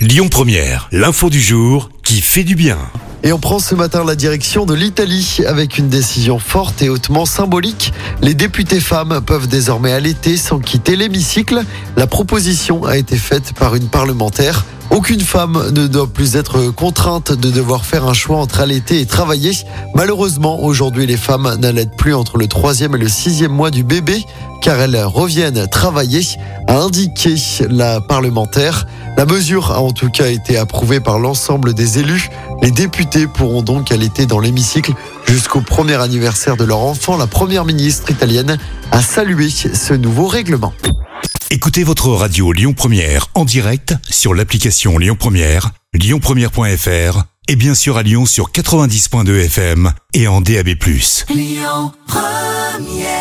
Lyon Première, l'info du jour qui fait du bien. Et on prend ce matin la direction de l'Italie avec une décision forte et hautement symbolique. Les députés femmes peuvent désormais allaiter sans quitter l'hémicycle. La proposition a été faite par une parlementaire. Aucune femme ne doit plus être contrainte de devoir faire un choix entre allaiter et travailler. Malheureusement, aujourd'hui, les femmes n'allaitent plus entre le troisième et le sixième mois du bébé car elles reviennent travailler, a indiqué la parlementaire. La mesure a en tout cas été approuvée par l'ensemble des élus. Les députés pourront donc allaiter dans l'hémicycle jusqu'au premier anniversaire de leur enfant. La première ministre italienne a salué ce nouveau règlement. Écoutez votre radio Lyon Première en direct sur l'application Lyon Première, lyonpremière.fr et bien sûr à Lyon sur 90.2 FM et en DAB+. Lyon Première